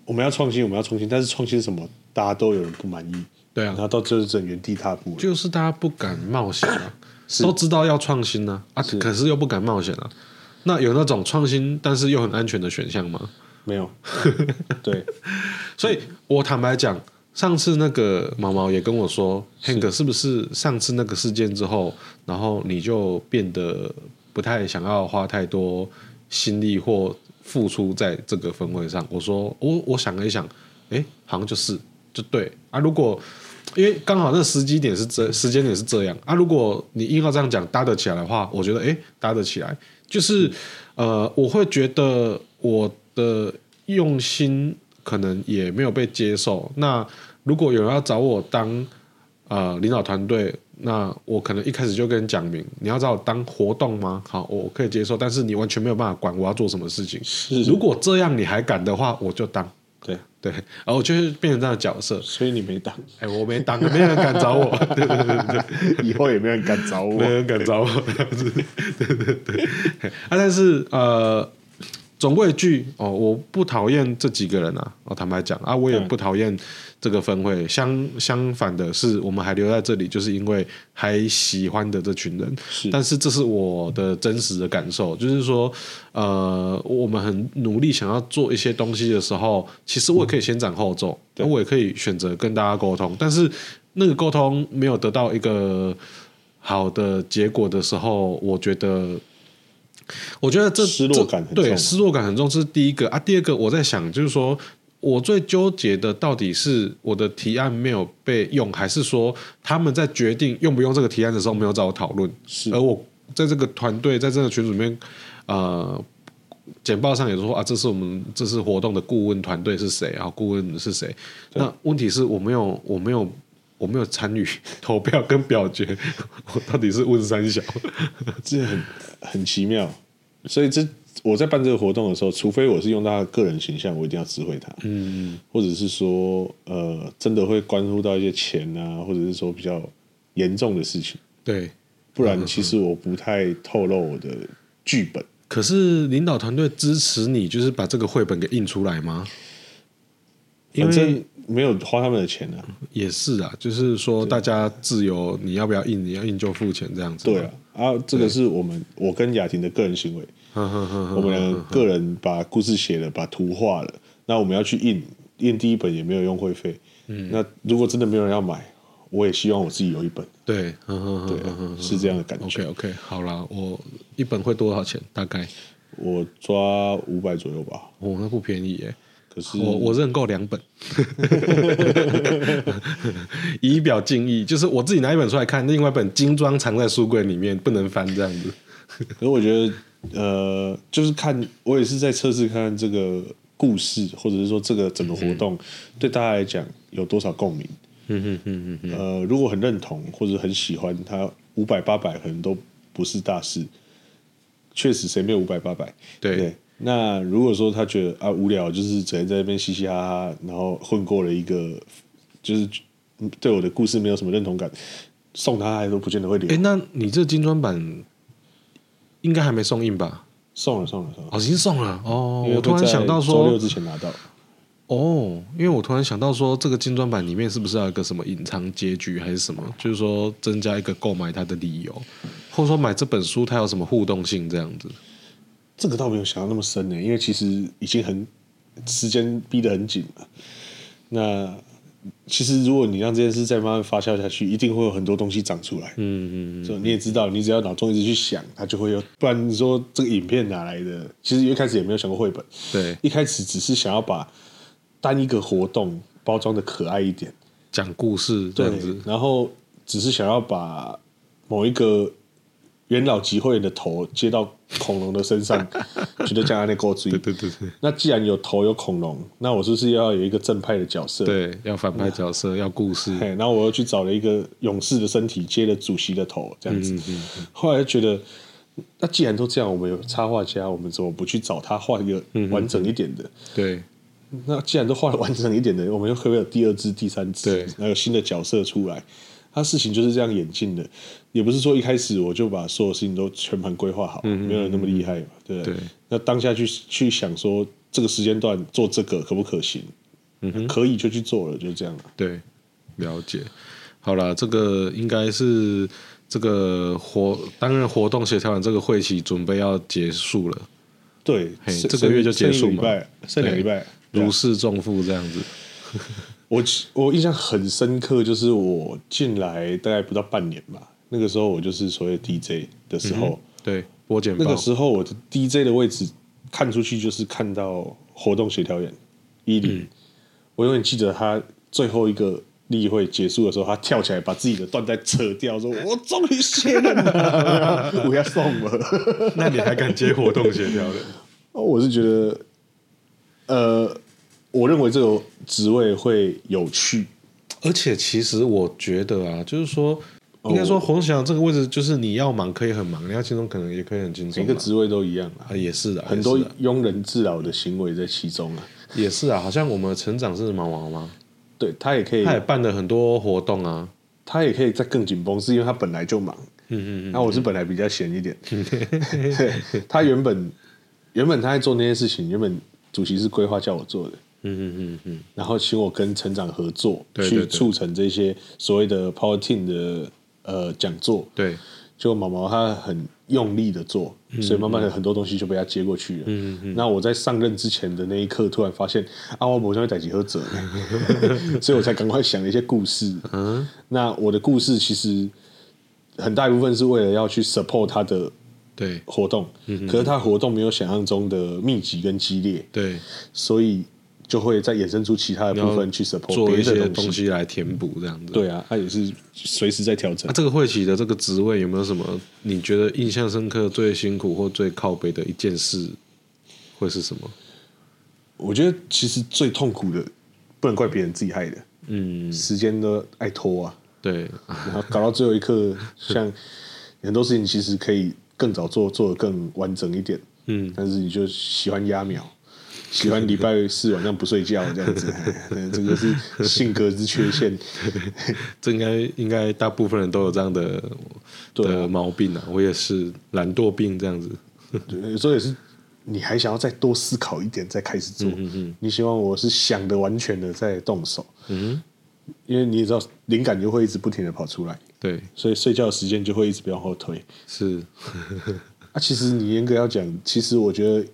我们要创新，我们要创新，但是创新什么，大家都有人不满意，对啊，然后到最后整原地踏步，就是大家不敢冒险啊。都知道要创新呢，啊，可是又不敢冒险啊。那有那种创新但是又很安全的选项吗？没有。对，所以我坦白讲，上次那个毛毛也跟我说，Hank 是不是上次那个事件之后，然后你就变得不太想要花太多心力或付出在这个氛围上？我说，我我想了一想，哎，好像就是就对啊。如果因为刚好那时机点是这时间点是这样啊，如果你硬要这样讲搭得起来的话，我觉得诶搭得起来，就是呃我会觉得我的用心可能也没有被接受。那如果有人要找我当呃领导团队，那我可能一开始就跟你讲明，你要找我当活动吗？好，我可以接受，但是你完全没有办法管我要做什么事情。是，如果这样你还敢的话，我就当。对。对，然后我就是变成这样的角色，所以你没当，哎，我没当，没人敢找我，对对对对，以后也没人敢找我，没人敢找我，这样子，对对。对，啊，但是呃。总归一句哦，我不讨厌这几个人啊。我坦白讲啊，我也不讨厌这个分会。相相反的是，我们还留在这里，就是因为还喜欢的这群人。是，但是这是我的真实的感受，就是说，呃，我们很努力想要做一些东西的时候，其实我也可以先斩后奏，我也可以选择跟大家沟通。但是那个沟通没有得到一个好的结果的时候，我觉得。我觉得这失落感很重，对，失落感很重，这是第一个啊。第二个，我在想，就是说我最纠结的到底是我的提案没有被用，还是说他们在决定用不用这个提案的时候没有找我讨论？是，而我在这个团队，在这个群组里面，呃，简报上也说啊，这是我们这次活动的顾问团队是谁啊？顾问是谁？那问题是我没有，我没有，我没有参与 投票跟表决，我到底是问三小？这很。很奇妙，所以这我在办这个活动的时候，除非我是用他的个人形象，我一定要知会他，嗯，或者是说，呃，真的会关乎到一些钱啊，或者是说比较严重的事情，对，不然其实我不太透露我的剧本。可是领导团队支持你，就是把这个绘本给印出来吗？反正没有花他们的钱啊，也是啊，就是说大家自由，你要不要印？你要印就付钱这样子。对啊，啊，这个是我们我跟雅婷的个人行为，我们两个个人把故事写了，把图画了，那我们要去印，印第一本也没有用会费。嗯，那如果真的没有人要买，我也希望我自己有一本。对，是这样的感觉。OK OK，好啦，我一本会多少钱？大概我抓五百左右吧。哦，那不便宜耶。可是我我认购两本，以表敬意。就是我自己拿一本出来看，另外一本精装藏在书柜里面，不能翻这样子。可是我觉得，呃，就是看我也是在测试看这个故事，或者是说这个整个活动、嗯、对大家来讲有多少共鸣。嗯嗯嗯嗯呃，如果很认同或者很喜欢，他五百八百可能都不是大事。确实，谁没有五百八百？对。那如果说他觉得啊无聊，就是只能在那边嘻嘻哈哈，然后混过了一个，就是对我的故事没有什么认同感，送他还都不见得会留。哎，那你这精装版应该还没送印吧？送了，送了，送了，哦，已经送了哦。我突然想到说，周六之前拿到。哦，因为我突然想到说，这个精装版里面是不是要有一个什么隐藏结局还是什么？就是说增加一个购买它的理由，或者说买这本书它有什么互动性这样子。这个倒没有想到那么深呢，因为其实已经很时间逼得很紧了。那其实如果你让这件事再慢慢发酵下去，一定会有很多东西长出来。嗯嗯嗯。你也知道，你只要脑中一直去想，它就会有。不然你说这个影片哪来的？其实一开始也没有想过绘本。对。一开始只是想要把单一个活动包装的可爱一点，讲故事这样子。然后只是想要把某一个。元老集会员的头接到恐龙的身上，觉得这样那够追。对对对对。那既然有头有恐龙，那我是不是要有一个正派的角色？对，要反派角色，要故事。然后我又去找了一个勇士的身体接了主席的头，这样子。嗯嗯嗯。后来就觉得，那既然都这样，我们有插画家，我们怎么不去找他画一个完整一点的？嗯、对。那既然都画了完整一点的，我们又可不可以有第二支、第三支？对。还有新的角色出来。他事情就是这样演进的，也不是说一开始我就把所有事情都全盘规划好，没有人那么厉害嘛，对不对？那当下去去想说这个时间段做这个可不可行？嗯哼，可以就去做了，就这样了。对，了解。好了，这个应该是这个活担任活动协调员这个会期准备要结束了。对，这个月就结束嘛，剩礼拜，如释重负这样子。我我印象很深刻，就是我进来大概不到半年吧，那个时候我就是所谓 DJ 的时候，嗯、对，播简报。那个时候我的 DJ 的位置看出去就是看到活动协调员伊林，我永远记得他最后一个例会结束的时候，他跳起来把自己的缎带扯掉，说：“我终于卸了，我要送了。”那你还敢接活动协调员？哦，我是觉得，呃。我认为这个职位会有趣，而且其实我觉得啊，就是说，应该说洪翔这个位置，就是你要忙可以很忙，你要轻松可能也可以很轻松。每个职位都一样啊，也是的，很多庸人自扰的行为在其中啊。也是啊，好像我们成长是毛毛吗？对他也可以，他也办了很多活动啊，他也可以再更紧绷，是因为他本来就忙。嗯嗯嗯。那我是本来比较闲一点。对，他原本原本他在做那些事情，原本主席是规划叫我做的。嗯嗯嗯嗯，然后请我跟成长合作，对对对，去促成这些所谓的 Power Team 的呃讲座。对，就毛毛他很用力的做，所以慢慢的很多东西就被他接过去了。嗯嗯，嗯，那我在上任之前的那一刻，突然发现阿瓦伯将会逮几喝者，所以我才赶快想了一些故事。嗯，那我的故事其实很大一部分是为了要去 support 他的对活动，嗯，可是他活动没有想象中的密集跟激烈。对，所以。就会再衍生出其他的部分去 support 做一些东西来填补这样子。对啊，他也是随时在调整。那这个会企的这个职位有没有什么你觉得印象深刻、最辛苦或最靠背的一件事？会是什么？我觉得其实最痛苦的不能怪别人自己害的。嗯，时间都爱拖啊。对，然后搞到最后一刻，像很多事情其实可以更早做，做的更完整一点。嗯，但是你就喜欢压秒。喜欢礼拜四晚上不睡觉这样子，这个是性格之缺陷。这应该应该大部分人都有这样的的毛病啊，我也是懒惰病这样子。对，有时候也是，你还想要再多思考一点再开始做。你希望我是想的完全的再动手。嗯，因为你也知道，灵感就会一直不停的跑出来。对，所以睡觉的时间就会一直往后推。是。啊，其实你严格要讲，其实我觉得。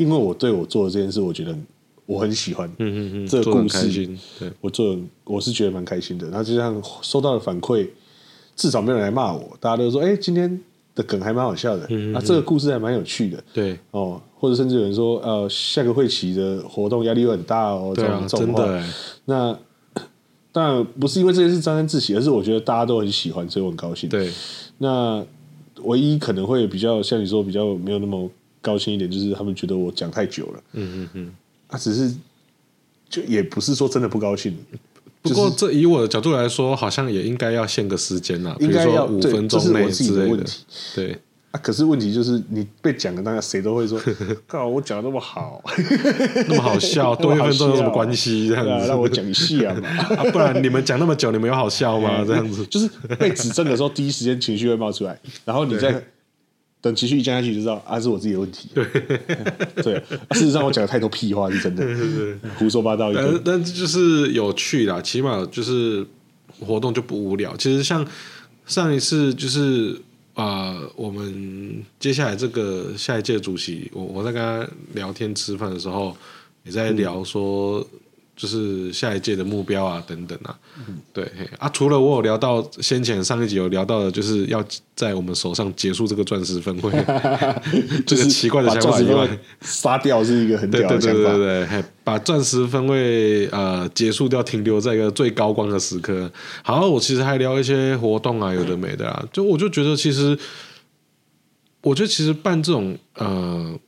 因为我对我做的这件事，我觉得我很喜欢，嗯嗯嗯，这个故事，对。我做我是觉得蛮开心的。然后就像收到的反馈，至少没有人来骂我，大家都说，哎，今天的梗还蛮好笑的，嗯啊，这个故事还蛮有趣的，对。哦，或者甚至有人说，呃，下个会期的活动压力又很大哦，这种真的，那 当然不是因为这件事沾沾自喜，而是我觉得大家都很喜欢，所以我很高兴。对，那唯一可能会比较像你说比较没有那么高兴一点，就是他们觉得我讲太久了，嗯嗯嗯。他、啊、只是，就也不是说真的不高兴。不过这以我的角度来说，好像也应该要限个时间呐，应该要五分钟内之类的。对啊，可是问题就是你被讲的那个谁都会说，靠，我讲的那么好，那么好笑，多一分钟有什么关系？这样子，让我讲一下嘛，啊，不然你们讲那么久，你们有好笑吗？这样子，就是被指正的时候，第一时间情绪会冒出来，然后你再。等情绪一降下去，就知道啊，是我自己的问题。对，对、啊，事实上我讲的太多屁话是真的，胡说八道。但但就是有趣啦，起码就是活动就不无聊。其实像上一次就是啊、呃，我们接下来这个下一届主席，我我在跟他聊天吃饭的时候，也在聊说。嗯就是下一届的目标啊，等等啊，嗯、对啊，除了我有聊到先前上一集有聊到的，就是要在我们手上结束这个钻石分会，这个奇怪的想法以外，杀掉是一个很屌的想法，对对对对对，把钻石分会呃结束掉，停留在一个最高光的时刻。好，我其实还聊一些活动啊，有的没的啊，就我就觉得其实，我觉得其实办这种呃。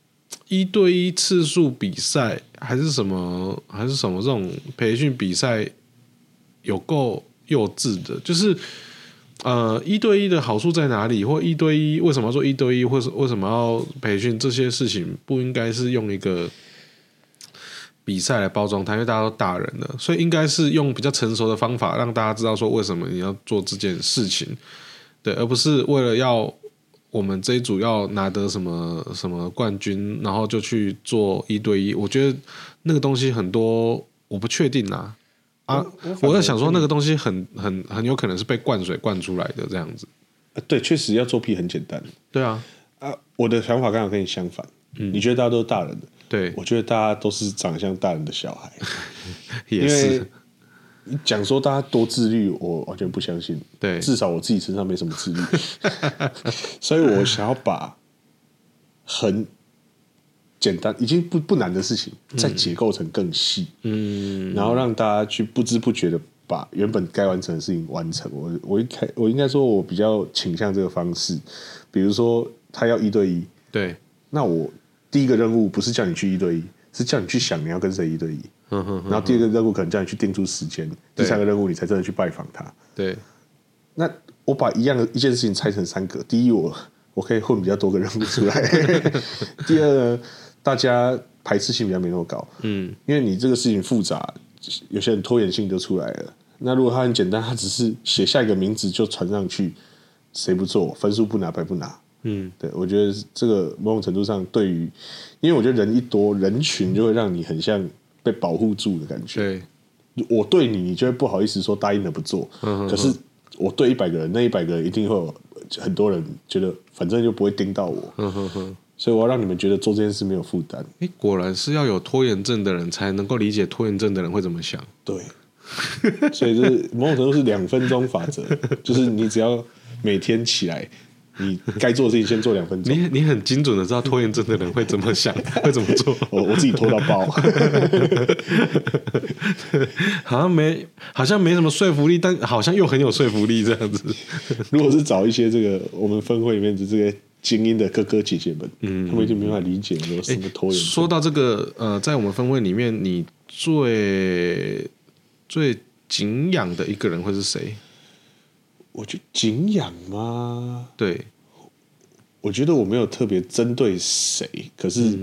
一对一次数比赛还是什么还是什么这种培训比赛有够幼稚的，就是呃一对一的好处在哪里？或一对一为什么要做一对一？或是为什么要培训这些事情？不应该是用一个比赛来包装它，因为大家都大人了，所以应该是用比较成熟的方法让大家知道说为什么你要做这件事情，对，而不是为了要。我们这一组要拿得什么什么冠军，然后就去做一对一。我觉得那个东西很多，我不确定啊。啊，我，在想说那个东西很很很有可能是被灌水灌出来的这样子。对，确实要做屁很简单。对啊，啊，我的想法刚好跟你相反。嗯，你觉得大家都是大人的？对，我觉得大家都是长相大人的小孩。也是。你讲说大家多自律，我完全不相信。对，至少我自己身上没什么自律，所以我想要把很简单、已经不不难的事情，再结构成更细，嗯，然后让大家去不知不觉的把原本该完成的事情完成。我我一开，我应该说，我比较倾向这个方式。比如说，他要一对一，对，那我第一个任务不是叫你去一对一，是叫你去想你要跟谁一对一。然后第二个任务可能叫你去定出时间，第三个任务你才真的去拜访他。对，那我把一样的一件事情拆成三个：第一，我我可以混比较多个任务出来；第二呢，大家排斥性比较没那么高。嗯，因为你这个事情复杂，有些人拖延性就出来了。那如果他很简单，他只是写下一个名字就传上去，谁不做，分数不拿白不拿。嗯，对，我觉得这个某种程度上对于，因为我觉得人一多，人群就会让你很像。被保护住的感觉。对，我对你，你就会不好意思说答应了不做。嗯、哼哼，可是我对一百个人，那一百个人一定会有很多人觉得，反正就不会盯到我。嗯、哼哼，所以我要让你们觉得做这件事没有负担。诶，果然是要有拖延症的人才能够理解拖延症的人会怎么想。对，所以就是某种程度是两分钟法则，就是你只要每天起来。你该做的事情先做两分钟。你你很精准的知道拖延症的人会怎么想，会怎么做。我我自己拖到爆，好像没好像没什么说服力，但好像又很有说服力这样子。如果是找一些这个我们分会里面的这个精英的哥哥姐姐们，嗯，他们就没办法理解有什么拖延、欸。说到这个呃，在我们分会里面，你最最敬仰的一个人会是谁？我觉得敬仰吗？对，我觉得我没有特别针对谁，可是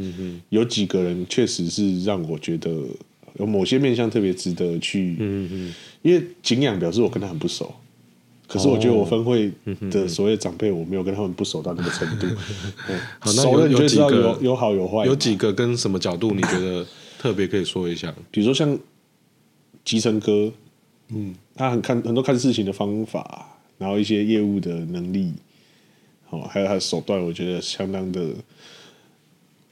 有几个人确实是让我觉得有某些面向特别值得去。嗯嗯，因为景仰表示我跟他很不熟，可是我觉得我分会的所谓长辈，我没有跟他们不熟到那个程度。好，那有有几个有有好有坏，有几个跟什么角度你觉得 特别可以说一下？比如说像吉成哥，嗯，他很看很多看事情的方法。然后一些业务的能力，好，还有他的手段，我觉得相当的，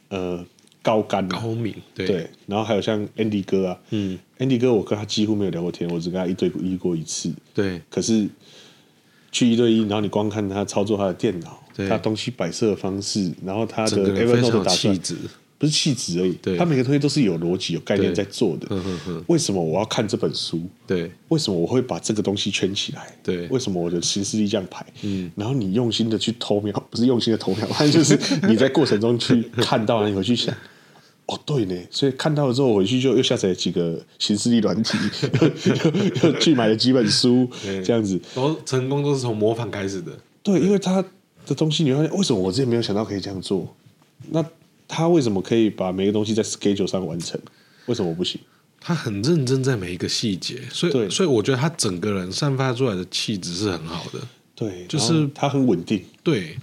呃，高干高明，对，对，然后还有像 Andy 哥啊，嗯，Andy 哥我跟他几乎没有聊过天，我只跟他一对一过一次，对，可是去一对一，然后你光看他操作他的电脑，对。他东西摆设的方式，然后他的 Evernote 的气质。不是气质而已，对他每个东西都是有逻辑、有概念在做的。为什么我要看这本书？对，为什么我会把这个东西圈起来？对，为什么我的行事力这样排？嗯，然后你用心的去偷瞄，不是用心的偷瞄，反正就是你在过程中去看到，然后你回去想，哦，对呢，所以看到了之后，回去就又下载了几个形式力软体，又，又，又去买了几本书，这样子，然后成功都是从模仿开始的。对，因为他的东西，你会发现为什么我之前没有想到可以这样做？那。他为什么可以把每个东西在 schedule 上完成？为什么我不行？他很认真在每一个细节，所以所以我觉得他整个人散发出来的气质是很好的。对，就是他很稳定。对，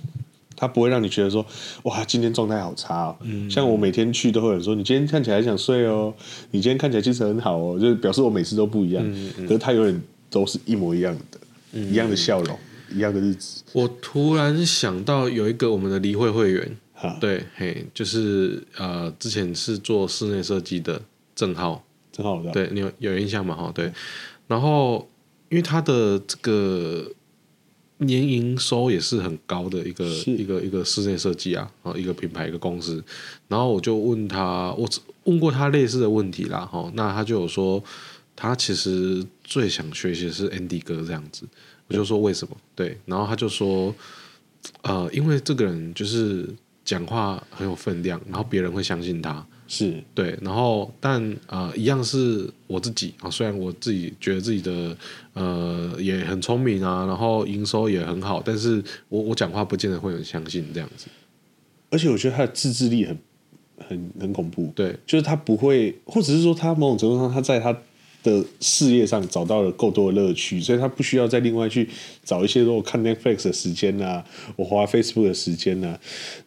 他不会让你觉得说哇，今天状态好差哦。嗯，像我每天去都会有人说，你今天看起来想睡哦，你今天看起来精神很好哦，就是表示我每次都不一样。嗯嗯，可是他永远都是一模一样的，嗯、一样的笑容，一样的日子。我突然想到有一个我们的离会会员。对，嘿，就是呃，之前是做室内设计的郑浩，郑浩的，对你有有印象吗？哈，对，然后因为他的这个年营收也是很高的一个一个一个室内设计啊，一个品牌一个公司，然后我就问他，我问过他类似的问题啦，哈，那他就有说，他其实最想学习的是 Andy 哥这样子，我就说为什么？对，然后他就说，呃，因为这个人就是。讲话很有分量，然后别人会相信他，是。对，然后但啊、呃，一样是我自己啊，虽然我自己觉得自己的呃也很聪明啊，然后营收也很好，但是我我讲话不见得会有人相信这样子，而且我觉得他的自制力很很很恐怖，对，就是他不会，或者是说他某种程度上他在他。的事业上找到了够多的乐趣，所以他不需要再另外去找一些说我看 Netflix 的时间啊，我花 Facebook 的时间啊，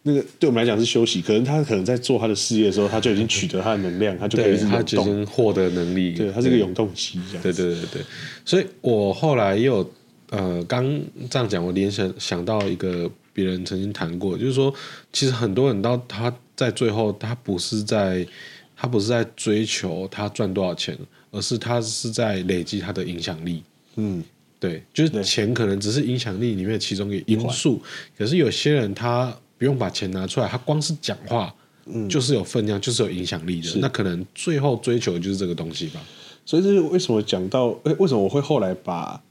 那个对我们来讲是休息。可能他可能在做他的事业的时候，他就已经取得他的能量，他就可以他已经获得能力，对，他是个永动机。对对对对，所以我后来也有呃，刚这样讲，我联想想到一个别人曾经谈过，就是说，其实很多人到他在最后，他不是在他不是在追求他赚多少钱。而是他是在累积他的影响力，嗯，对，就是钱可能只是影响力里面的其中一个因素，可是有些人他不用把钱拿出来，他光是讲话，嗯，就是有分量，就是有影响力的，那可能最后追求的就是这个东西吧。所以这是为什么讲到，诶，为什么我会后来把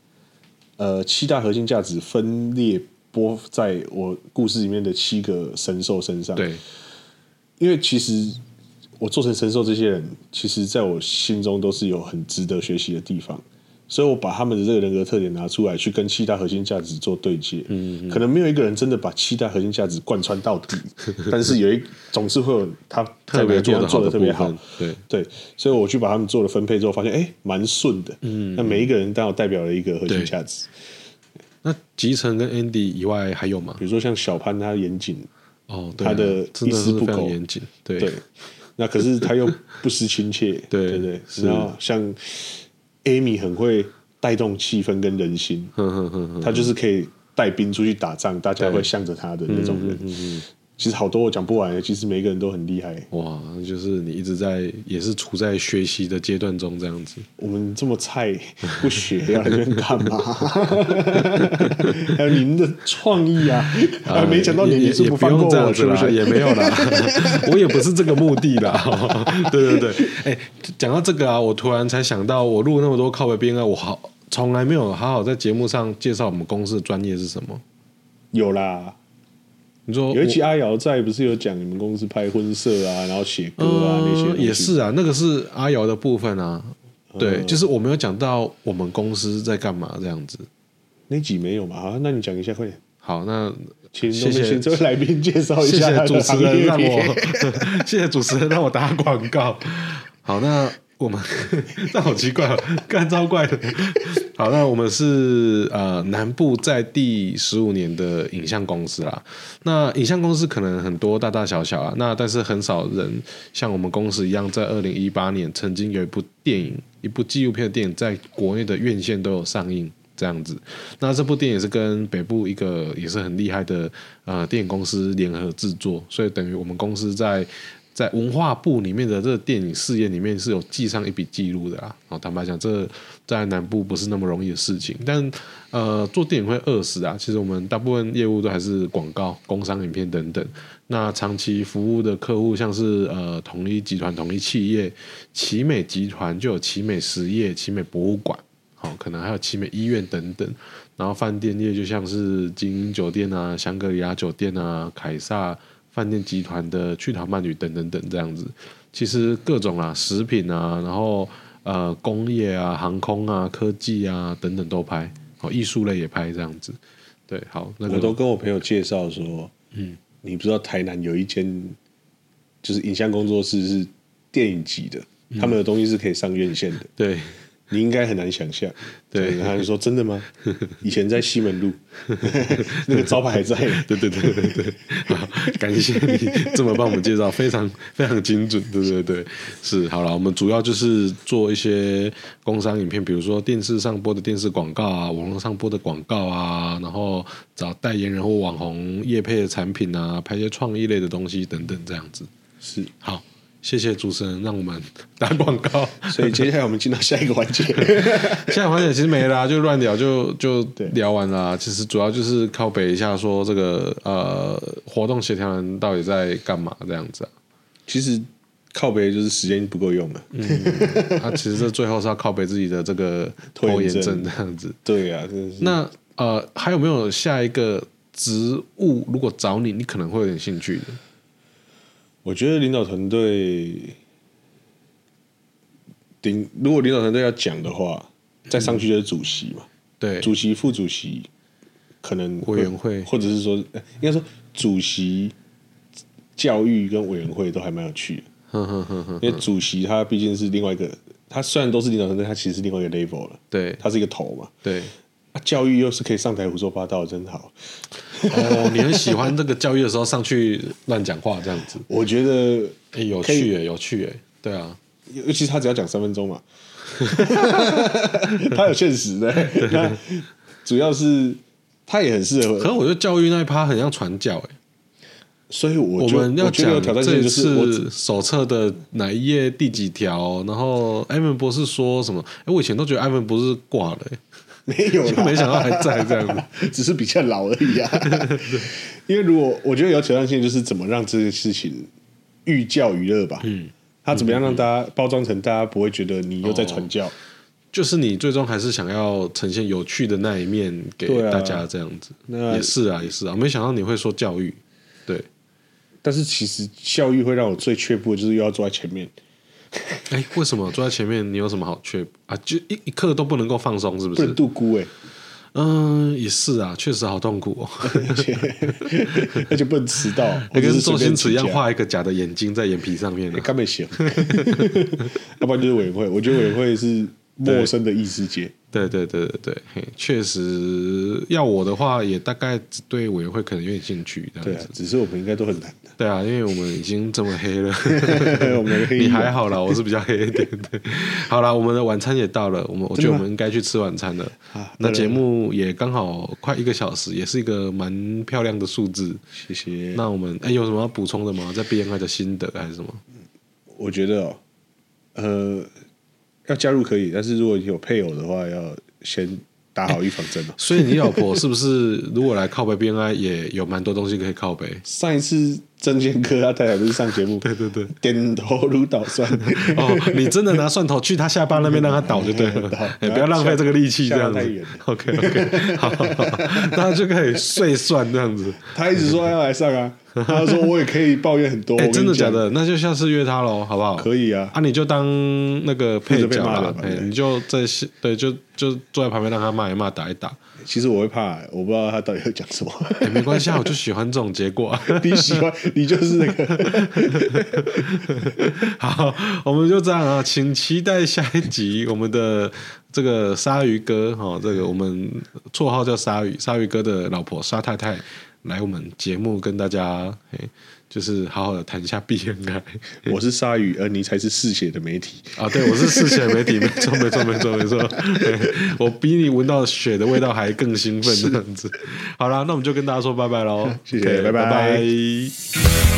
呃七大核心价值分裂播在我故事里面的七个神兽身上？对，因为其实。我做成神兽这些人，其实在我心中都是有很值得学习的地方，所以我把他们的这个人格特点拿出来，去跟七大核心价值做对接。嗯，嗯，可能没有一个人真的把七大核心价值贯穿到底，但是有一总是会有他特别做的做的特别好。对对，所以我去把他们做了分配之后，发现哎，蛮顺的。嗯，那每一个人刚好代表了一个核心价值。那集成跟 Andy 以外还有吗？比如说像小潘，他严谨哦，他的一丝不苟，严谨。对。那可是他又不失亲切，对对对。然后像 Amy 很会带动气氛跟人心，他就是可以带兵出去打仗，大家会向着他的那种人。其实好多我讲不完的，其实每个人都很厉害。哇，就是你一直在，也是处在学习的阶段中，这样子。我们这么菜，不学要来这边干嘛？还有您的创意啊，还没想到你，也是不放过我，是不是？也没有啦，我也不是这个目的啦。对对对，哎，讲到这个啊，我突然才想到，我录那么多靠北边啊，我好从来没有好好在节目上介绍我们公司的专业是什么。有啦。你说有一期阿瑶在，不是有讲你们公司拍婚摄啊，然后写歌啊、呃、那些？也是啊，那个是阿瑶的部分啊。呃、对，就是我没有讲到我们公司在干嘛这样子。那集没有嘛？好，那你讲一下快点。好，那请谢谢这位来宾介绍一下。谢谢主持人让我，谢谢主持人让我打广告。好，那。我们 这好奇怪哦，干超怪的。好，那我们是呃南部在第十五年的影像公司啦。那影像公司可能很多大大小小啊，那但是很少人像我们公司一样，在二零一八年曾经有一部电影，一部纪录片的电影，在国内的院线都有上映这样子。那这部电影是跟北部一个也是很厉害的呃电影公司联合制作，所以等于我们公司在。在文化部里面的这个电影事业里面是有记上一笔记录的啦。哦，坦白讲，这在南部不是那么容易的事情。但呃，做电影会饿死啊。其实我们大部分业务都还是广告、工商影片等等。那长期服务的客户像是呃统一集团、统一企业、奇美集团，就有奇美实业、奇美博物馆，好、哦，可能还有奇美医院等等。然后饭店业就像是金银酒店啊、香格里拉酒店啊、凯撒。饭店集团的趣陶慢旅等等等这样子，其实各种啊，食品啊，然后呃，工业啊、航空啊、科技啊等等都拍，好，艺术类也拍这样子。对，好，那个我都跟我朋友介绍说，嗯，你不知道台南有一间就是影像工作室是电影级的，嗯、他们的东西是可以上院线的。对。你应该很难想象，对，然后你说真的吗？以前在西门路，那个招牌还在。对对对对对，好，感谢你这么帮我们介绍，非常非常精准，对对对，是好了，我们主要就是做一些工商影片，比如说电视上播的电视广告啊，网络上播的广告啊，然后找代言人或网红业配的产品啊，拍一些创意类的东西等等，这样子是好。谢谢主持人，让我们打广告。所以接下来我们进到下一个环节。下一个环节其实没了，就乱聊，就就聊完了。其实主要就是靠北一下，说这个呃活动协调人到底在干嘛这样子啊。其实靠北就是时间不够用了。嗯，他、啊、其实这最后是要靠北自己的这个拖延症这样子。对呀、啊，真是。那呃还有没有下一个职务？如果找你，你可能会有点兴趣的。我觉得领导团队顶，如果领导团队要讲的话，再上去就是主席嘛。对，主席、副主席可能委员会，或者是说，应该说主席、教育跟委员会都还蛮有趣的。呵呵呵呵，因为主席他毕竟是另外一个，他虽然都是领导团队，他其实是另外一个 level 了。对，他是一个头嘛。对。教育又是可以上台胡说八道，真好。哦，你很喜欢这个教育的时候上去乱讲话这样子？我觉得哎、欸，有趣哎，有趣哎，对啊，尤其是他只要讲三分钟嘛，他有现实的。那主要是他也很适合。可是我觉得教育那一趴很像传教哎，所以我，我们要讲这次手册的哪一页第几条？然后艾文博士说什么？哎、欸，我以前都觉得艾文博士挂了。没有，就没想到还在这样子，只是比较老而已啊。因为如果我觉得有挑战性，就是怎么让这件事情寓教于乐吧。嗯，他怎么样让大家包装成大家不会觉得你又在传教？哦，就是你最终还是想要呈现有趣的那一面给大家这样子。那也是啊，也是啊。没想到你会说教育，对。但是其实教育会让我最却步的就是又要坐在前面。哎，为什么坐在前面？你有什么好缺啊？就一一刻都不能够放松，是不是？不能度孤哎。嗯，也是啊，确实好痛苦哦。而且而且不能迟到，跟周星驰一样画一个假的眼睛在眼皮上面，根本行。要不然就是委员会，我觉得委员会是陌生的异世界。对对对对对，确实要我的话，也大概只对委员会可能有点兴趣。对啊，只是我们应该都很难的。对啊，因为我们已经这么 黑了，你还好啦，我是比较黑一点的。好啦，我们的晚餐也到了，我们我觉得我们应该去吃晚餐了。那节目也刚好快一个小时，也是一个蛮漂亮的数字。谢谢。那我们哎、欸，有什么要补充的吗？在 BNI 的心得还是什么？我觉得哦，呃。要加入可以，但是如果有配偶的话，要先打好预防针嘛。所以你老婆是不是如果来靠背 BNI 也有蛮多东西可以靠背？上一次曾宪科他太太不是上节目？对对对，点头如捣蒜。哦，你真的拿蒜头去他下巴那边让他倒就对了，欸、不要浪费这个力气这样子。OK OK，好，那就可以碎蒜这样子。他一直说要来上啊。他说：“我也可以抱怨很多。”哎，真的假的？那就下次约他喽，好不好？可以啊。啊，你就当那个配角了。哎，你就在对，就就坐在旁边让他骂一骂，打一打。其实我会怕，我不知道他到底会讲什么。哎，没关系啊，我就喜欢这种结果。你喜欢，你就是那个。好，我们就这样啊，请期待下一集我们的这个鲨鱼哥哈，这个我们绰号叫鲨鱼，鲨鱼哥的老婆鲨太太。来我们节目跟大家，就是好好的谈一下 BNI。我是鲨鱼，而你才是嗜血的媒体啊！对，我是嗜血的媒体，没错，没错，没错，没错。我比你闻到血的味道还更兴奋，这样子。好啦，那我们就跟大家说拜拜喽！谢谢拜。拜拜。